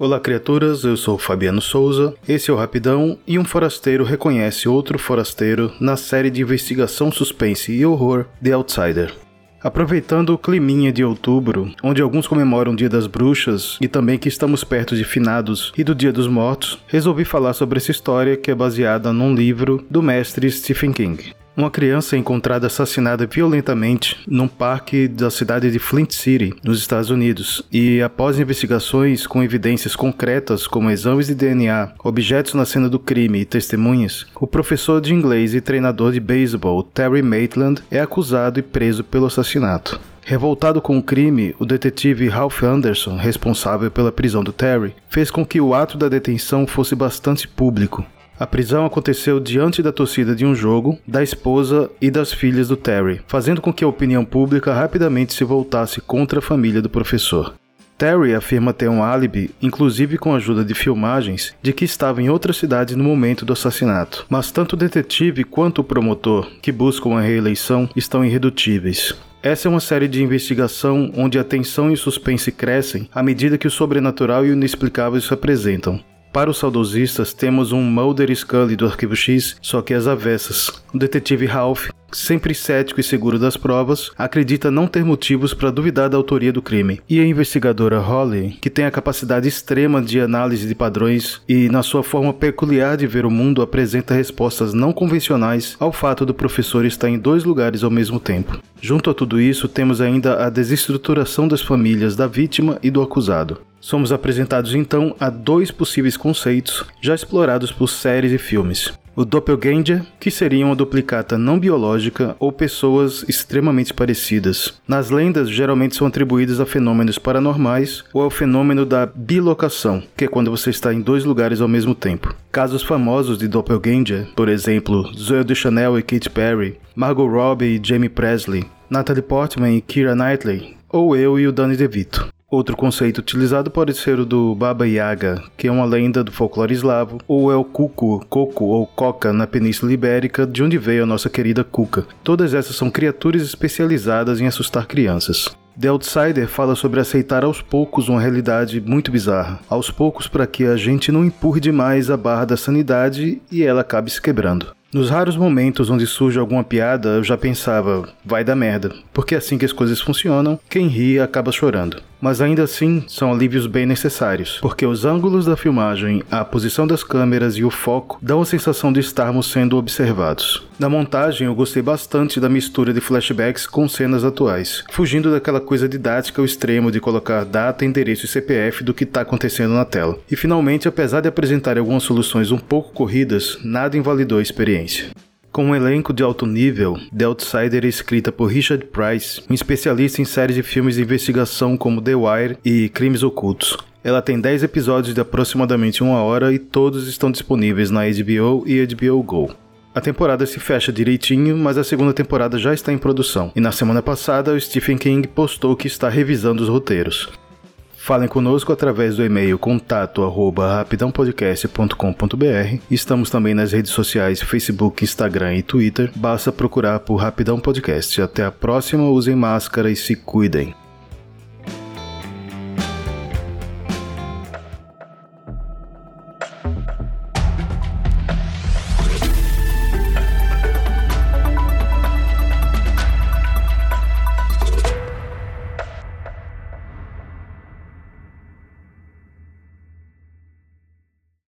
Olá, criaturas, eu sou Fabiano Souza, esse é o Rapidão e um forasteiro reconhece outro forasteiro na série de investigação, suspense e horror The Outsider. Aproveitando o climinha de outubro, onde alguns comemoram o Dia das Bruxas e também que estamos perto de finados e do Dia dos Mortos, resolvi falar sobre essa história que é baseada num livro do mestre Stephen King. Uma criança é encontrada assassinada violentamente num parque da cidade de Flint City, nos Estados Unidos, e após investigações com evidências concretas como exames de DNA, objetos na cena do crime e testemunhas, o professor de inglês e treinador de beisebol Terry Maitland é acusado e preso pelo assassinato. Revoltado com o crime, o detetive Ralph Anderson, responsável pela prisão do Terry, fez com que o ato da detenção fosse bastante público, a prisão aconteceu diante da torcida de um jogo, da esposa e das filhas do Terry, fazendo com que a opinião pública rapidamente se voltasse contra a família do professor. Terry afirma ter um álibi, inclusive com a ajuda de filmagens, de que estava em outra cidade no momento do assassinato. Mas tanto o detetive quanto o promotor, que buscam a reeleição, estão irredutíveis. Essa é uma série de investigação onde a tensão e o suspense crescem à medida que o sobrenatural e o inexplicável se apresentam. Para os saudosistas, temos um Mulder Scully do Arquivo X, só que às avessas. O detetive Ralph, sempre cético e seguro das provas, acredita não ter motivos para duvidar da autoria do crime. E a investigadora Holly, que tem a capacidade extrema de análise de padrões e, na sua forma peculiar de ver o mundo, apresenta respostas não convencionais ao fato do professor estar em dois lugares ao mesmo tempo. Junto a tudo isso, temos ainda a desestruturação das famílias da vítima e do acusado. Somos apresentados então a dois possíveis conceitos já explorados por séries e filmes. O doppelganger, que seria uma duplicata não biológica ou pessoas extremamente parecidas. Nas lendas, geralmente são atribuídas a fenômenos paranormais ou ao fenômeno da bilocação, que é quando você está em dois lugares ao mesmo tempo. Casos famosos de doppelganger, por exemplo, Zoe Deschanel e Katy Perry, Margot Robbie e Jamie Presley, Natalie Portman e Keira Knightley, ou eu e o Danny DeVito. Outro conceito utilizado pode ser o do Baba Yaga, que é uma lenda do folclore eslavo, ou é o Cuco, Coco ou Coca na Península Ibérica, de onde veio a nossa querida Cuca. Todas essas são criaturas especializadas em assustar crianças. The Outsider fala sobre aceitar aos poucos uma realidade muito bizarra, aos poucos para que a gente não empurre demais a barra da sanidade e ela acabe se quebrando. Nos raros momentos onde surge alguma piada, eu já pensava, vai dar merda, porque é assim que as coisas funcionam, quem ri acaba chorando mas ainda assim são alívios bem necessários, porque os ângulos da filmagem, a posição das câmeras e o foco dão a sensação de estarmos sendo observados. Na montagem, eu gostei bastante da mistura de flashbacks com cenas atuais, fugindo daquela coisa didática ao extremo de colocar data, endereço e CPF do que está acontecendo na tela. E finalmente, apesar de apresentar algumas soluções um pouco corridas, nada invalidou a experiência. Com um elenco de alto nível, The Outsider é escrita por Richard Price, um especialista em séries de filmes de investigação como The Wire e Crimes Ocultos. Ela tem 10 episódios de aproximadamente uma hora e todos estão disponíveis na HBO e HBO Go. A temporada se fecha direitinho, mas a segunda temporada já está em produção. E na semana passada, o Stephen King postou que está revisando os roteiros. Falem conosco através do e-mail contato rapidãopodcast.com.br. Estamos também nas redes sociais Facebook, Instagram e Twitter. Basta procurar por Rapidão Podcast. Até a próxima, usem máscara e se cuidem.